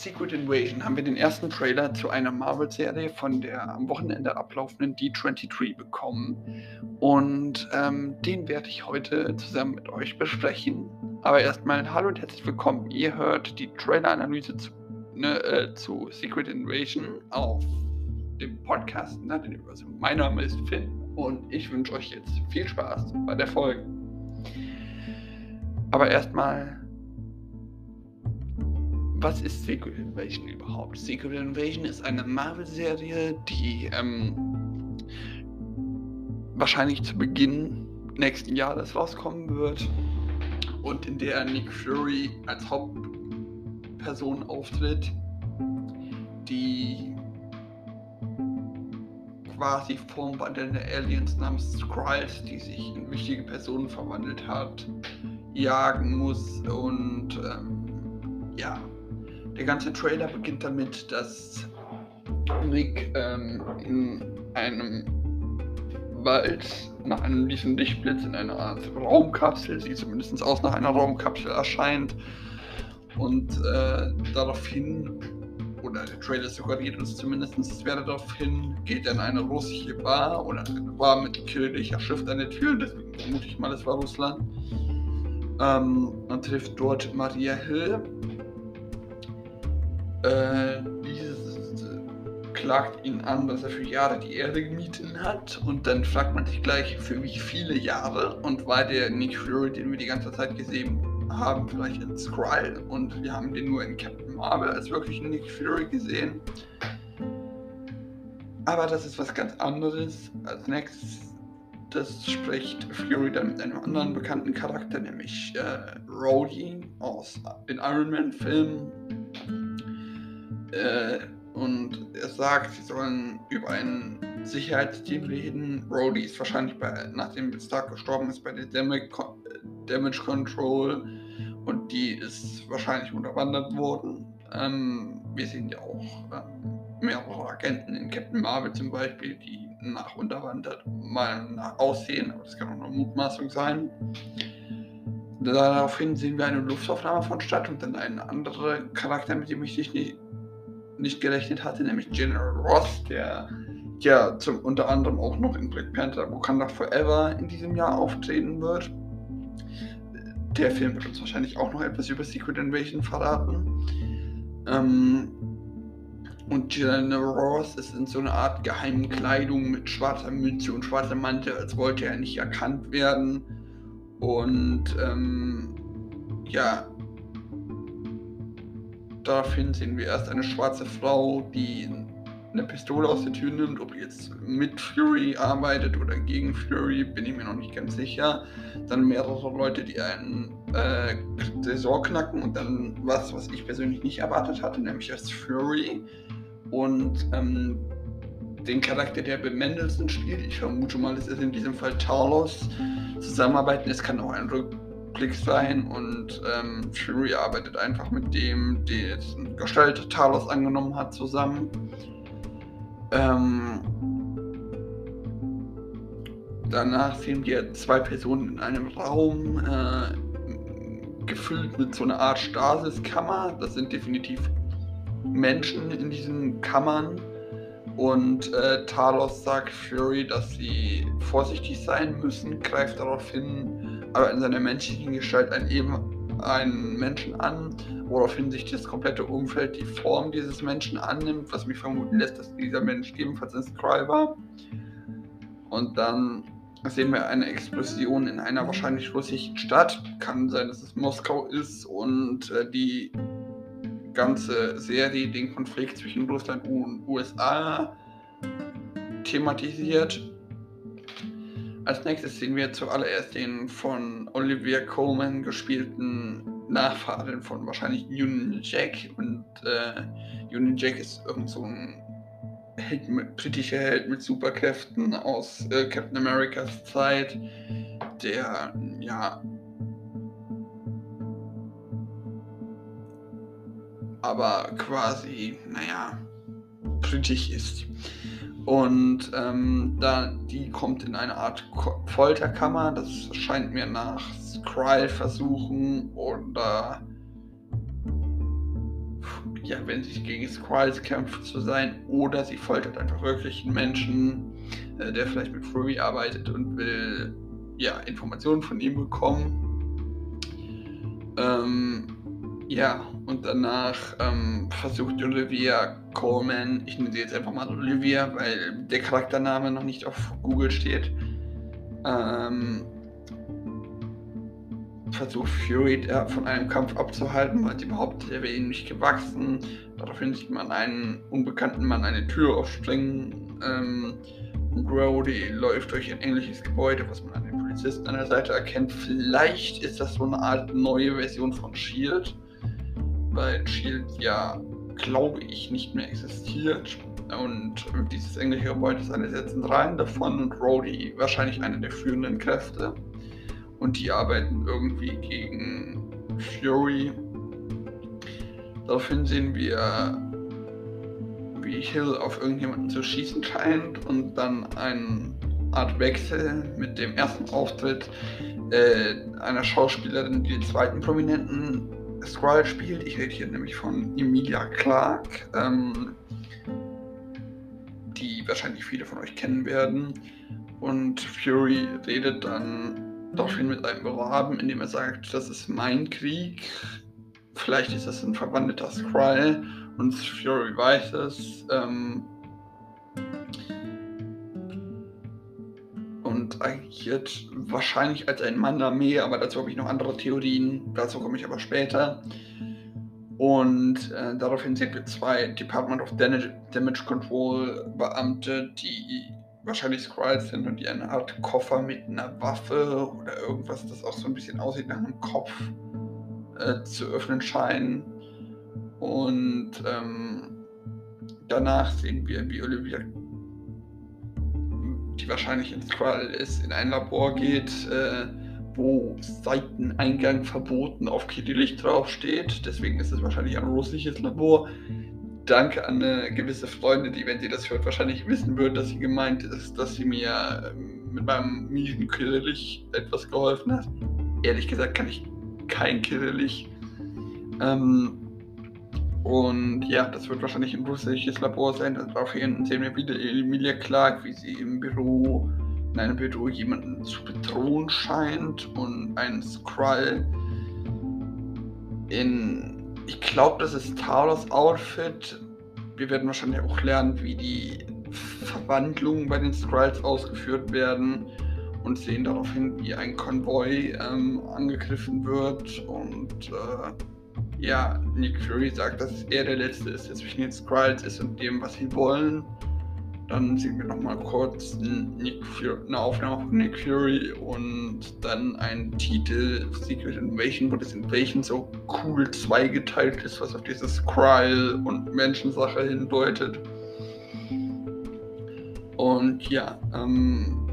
Secret Invasion haben wir den ersten Trailer zu einer Marvel-Serie von der am Wochenende ablaufenden D23 bekommen. Und ähm, den werde ich heute zusammen mit euch besprechen. Aber erstmal hallo und herzlich willkommen. Ihr hört die Trailer-Analyse zu, ne, äh, zu Secret Invasion auf dem Podcast. Ne, also mein Name ist Finn und ich wünsche euch jetzt viel Spaß bei der Folge. Aber erstmal was ist Secret Invasion überhaupt? Secret Invasion ist eine Marvel-Serie, die ähm, wahrscheinlich zu Beginn nächsten Jahres rauskommen wird und in der Nick Fury als Hauptperson auftritt, die quasi formwandelnde Aliens namens Skrulls, die sich in wichtige Personen verwandelt hat, jagen muss und ähm, ja, der ganze Trailer beginnt damit, dass Rick ähm, in einem Wald nach einem diesen Lichtblitz in einer Art Raumkapsel, sieht zumindest aus nach einer Raumkapsel erscheint und äh, daraufhin, oder der Trailer suggeriert uns zumindest, es wäre daraufhin, geht er in eine russische Bar oder eine Bar mit kirchlicher Schrift an der Tür, deswegen vermute ich mal, es war Russland. Ähm, man trifft dort Maria Hill, äh, dieses äh, klagt ihn an, dass er für Jahre die Erde gemietet hat und dann fragt man sich gleich, für wie viele Jahre und war der Nick Fury, den wir die ganze Zeit gesehen haben, vielleicht in Skrull und wir haben den nur in Captain Marvel als wirklich Nick Fury gesehen. Aber das ist was ganz anderes. Als nächstes das spricht Fury dann mit einem anderen bekannten Charakter, nämlich äh, Rhodey aus den Iron Man Filmen äh, und er sagt, sie sollen über ein Sicherheitsteam reden. Rhodey ist wahrscheinlich bei, nachdem Stark gestorben ist, bei der Damage, Damage Control und die ist wahrscheinlich unterwandert worden. Ähm, wir sehen ja auch ähm, mehrere Agenten in Captain Marvel zum Beispiel, die nach unterwandert mal nach aussehen, aber das kann auch eine Mutmaßung sein. Daraufhin sehen wir eine Luftaufnahme von Stadt und dann ein anderer Charakter, mit dem ich nicht nicht gerechnet hatte, nämlich General Ross, der ja zum, unter anderem auch noch in Black Panther Wakanda Forever in diesem Jahr auftreten wird. Der Film wird uns wahrscheinlich auch noch etwas über Secret Invasion verraten. Ähm, und General Ross ist in so einer Art geheimen Kleidung mit schwarzer Mütze und schwarzer Mantel, als wollte er nicht erkannt werden. Und ähm, ja, Daraufhin sehen wir erst eine schwarze Frau, die eine Pistole aus der Tür nimmt. Ob jetzt mit Fury arbeitet oder gegen Fury, bin ich mir noch nicht ganz sicher. Dann mehrere Leute, die einen äh, Tresor knacken und dann was, was ich persönlich nicht erwartet hatte, nämlich erst Fury. Und ähm, den Charakter, der Ben Mendelssohn spielt, ich vermute mal, es ist in diesem Fall Talos, zusammenarbeiten. Es kann auch ein Rück Blick sein und ähm, Fury arbeitet einfach mit dem, jetzt Gestalt Talos angenommen hat, zusammen. Ähm, danach sehen wir zwei Personen in einem Raum, äh, gefüllt mit so einer Art Stasiskammer. Das sind definitiv Menschen in diesen Kammern. Und äh, Talos sagt Fury, dass sie vorsichtig sein müssen, greift darauf hin, aber in seiner menschlichen Gestalt einen, eben einen Menschen an, woraufhin sich das komplette Umfeld die Form dieses Menschen annimmt, was mich vermuten lässt, dass dieser Mensch ebenfalls ein Skrull war. Und dann sehen wir eine Explosion in einer wahrscheinlich russischen Stadt. Kann sein, dass es Moskau ist und äh, die ganze Serie den Konflikt zwischen Russland und USA thematisiert. Als nächstes sehen wir zuallererst den von Olivia Coleman gespielten Nachfahren von wahrscheinlich Union Jack. Und äh, Union Jack ist irgend so ein Held mit, britischer Held mit Superkräften aus äh, Captain Americas Zeit, der ja aber quasi, naja, britisch ist. Und ähm, da, die kommt in eine Art Folterkammer. Das scheint mir nach Skrull versuchen oder ja, wenn sie gegen Skrulls kämpft, zu sein, oder sie foltert einfach wirklich einen Menschen, äh, der vielleicht mit Fury arbeitet und will ja, Informationen von ihm bekommen. Ähm, ja, und danach ähm, versucht Olivia Coleman, ich nenne sie jetzt einfach mal Olivia, weil der Charaktername noch nicht auf Google steht, ähm, versucht Fury äh, von einem Kampf abzuhalten, weil sie behauptet, er wäre ihm nicht gewachsen. Daraufhin sieht man einen unbekannten Mann eine Tür aufspringen. Ähm, Brody läuft durch ein ähnliches Gebäude, was man an den Polizisten an der Seite erkennt. Vielleicht ist das so eine Art neue Version von Shield, weil Shield ja, glaube ich, nicht mehr existiert. Und dieses englische Gebäude ist eine der zentralen davon und Brody wahrscheinlich eine der führenden Kräfte. Und die arbeiten irgendwie gegen Fury. Daraufhin sehen wir wie Hill auf irgendjemanden zu schießen scheint und dann eine Art Wechsel mit dem ersten Auftritt äh, einer Schauspielerin, die den zweiten prominenten Skrull spielt. Ich rede hier nämlich von Emilia Clarke, ähm, die wahrscheinlich viele von euch kennen werden. Und Fury redet dann daraufhin mit einem Beraben, indem er sagt, das ist mein Krieg. Vielleicht ist das ein verwandelter Skrull und Fury weiß es. Ähm, agiert wahrscheinlich als ein Mann-Armee, aber dazu habe ich noch andere Theorien. Dazu komme ich aber später. Und äh, daraufhin sehen wir zwei Department of Damage, Damage Control Beamte, die wahrscheinlich Skrulls sind und die eine Art Koffer mit einer Waffe oder irgendwas, das auch so ein bisschen aussieht nach einem Kopf, äh, zu öffnen scheinen. Und ähm, danach sehen wir, wie Olivia, die wahrscheinlich in Skrull ist, in ein Labor geht, äh, wo Seiteneingang verboten auf Kyrillisch draufsteht. Deswegen ist es wahrscheinlich ein russisches Labor. Danke an eine gewisse Freundin, die, wenn sie das hört, wahrscheinlich wissen wird, dass sie gemeint ist, dass sie mir ähm, mit meinem miesen Kyrillisch etwas geholfen hat. Ehrlich gesagt kann ich kein Kyrillisch. Ähm, und ja, das wird wahrscheinlich ein russisches Labor sein. Daraufhin sehen wir wieder Emilia Clark, wie sie im Büro, in einem Büro jemanden zu bedrohen scheint und ein Skrull in, ich glaube, das ist Talos Outfit. Wir werden wahrscheinlich auch lernen, wie die Verwandlungen bei den Skrulls ausgeführt werden und sehen daraufhin, wie ein Konvoi ähm, angegriffen wird und äh, ja, Nick Fury sagt, dass er der Letzte ist, der zwischen den Skrulls ist und dem, was sie wollen. Dann sehen wir nochmal kurz Fury, eine Aufnahme von Nick Fury und dann ein Titel Secret Invasion, wo das Invasion so cool zweigeteilt ist, was auf diese Skrull und Menschensache hindeutet. Und ja, ähm,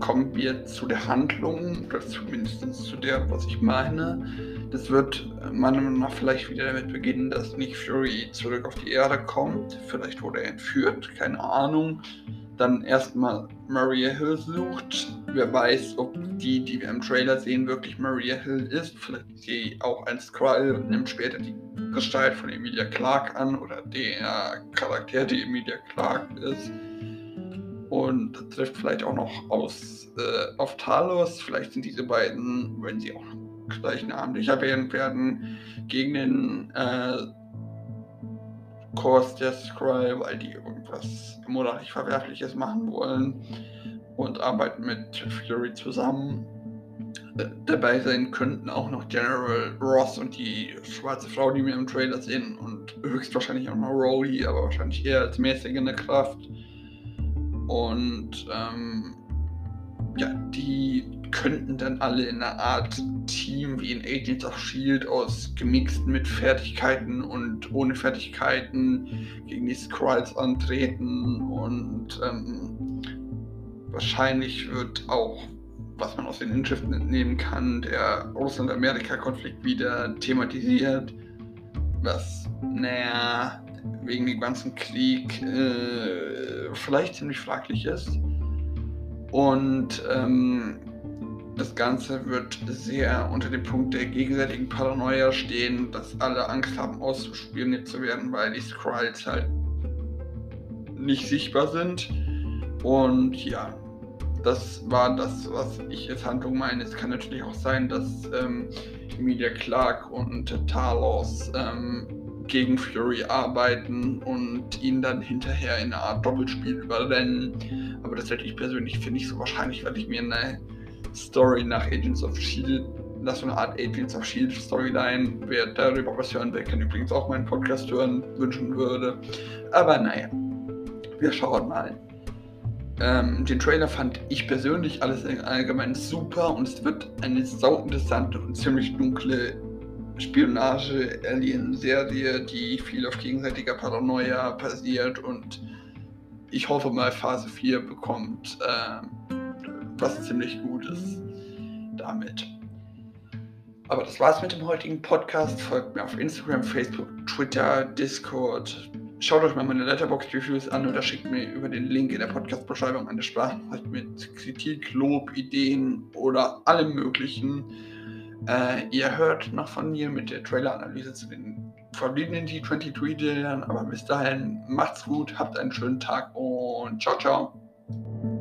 kommen wir zu der Handlung, oder zumindest zu der, was ich meine. Das wird meiner Meinung nach vielleicht wieder damit beginnen, dass Nick Fury zurück auf die Erde kommt. Vielleicht wurde er entführt, keine Ahnung. Dann erstmal Maria Hill sucht. Wer weiß, ob die, die wir im Trailer sehen, wirklich Maria Hill ist. Vielleicht ist sie auch ein Skrull und nimmt später die Gestalt von Emilia Clarke an oder der Charakter, die Emilia Clarke ist. Und trifft vielleicht auch noch aus äh, auf Talos. Vielleicht sind diese beiden, wenn sie auch gleich namentlich erwähnt werden, gegen den äh, Kurs der Skrull, weil die irgendwas moralisch Verwerfliches machen wollen und arbeiten mit Fury zusammen. Äh, dabei sein könnten auch noch General Ross und die schwarze Frau, die wir im Trailer sehen, und höchstwahrscheinlich auch noch Rowdy, aber wahrscheinlich eher als mäßigende Kraft. Und ähm, ja, die könnten dann alle in einer Art Team wie in Agents of Shield aus gemixt mit Fertigkeiten und ohne Fertigkeiten gegen die Skrulls antreten und ähm, wahrscheinlich wird auch, was man aus den Inschriften entnehmen kann, der Russland-Amerika-Konflikt wieder thematisiert, was, naja, wegen dem ganzen Krieg äh, vielleicht ziemlich fraglich ist. Und ähm, das Ganze wird sehr unter dem Punkt der gegenseitigen Paranoia stehen, dass alle Angst haben, auszuspioniert zu werden, weil die Skrulls halt nicht sichtbar sind. Und ja, das war das, was ich als Handlung meine. Es kann natürlich auch sein, dass ähm, Emilia Clark und Talos ähm, gegen Fury arbeiten und ihn dann hinterher in eine Art Doppelspiel überrennen. Aber das hätte ich persönlich finde ich so wahrscheinlich, weil ich mir eine Story nach Agents of Shield, nach so eine Art Agents of Shield Storyline, wer darüber was hören will, kann übrigens auch meinen Podcast hören, wünschen würde. Aber naja, wir schauen mal. Ähm, den Trailer fand ich persönlich alles allgemein super und es wird eine sau interessante und ziemlich dunkle Spionage-Alien-Serie, die viel auf gegenseitiger Paranoia basiert und ich hoffe mal Phase 4 bekommt äh, was ziemlich Gutes damit. Aber das war's mit dem heutigen Podcast. Folgt mir auf Instagram, Facebook, Twitter, Discord. Schaut euch mal meine Letterbox-Reviews an oder schickt mir über den Link in der Podcast-Beschreibung eine Sprachnachricht mit Kritik, Lob, Ideen oder allem Möglichen äh, ihr hört noch von mir mit der Trailer-Analyse zu den verbliebenen T23-Trailern, aber bis dahin macht's gut, habt einen schönen Tag und ciao, ciao.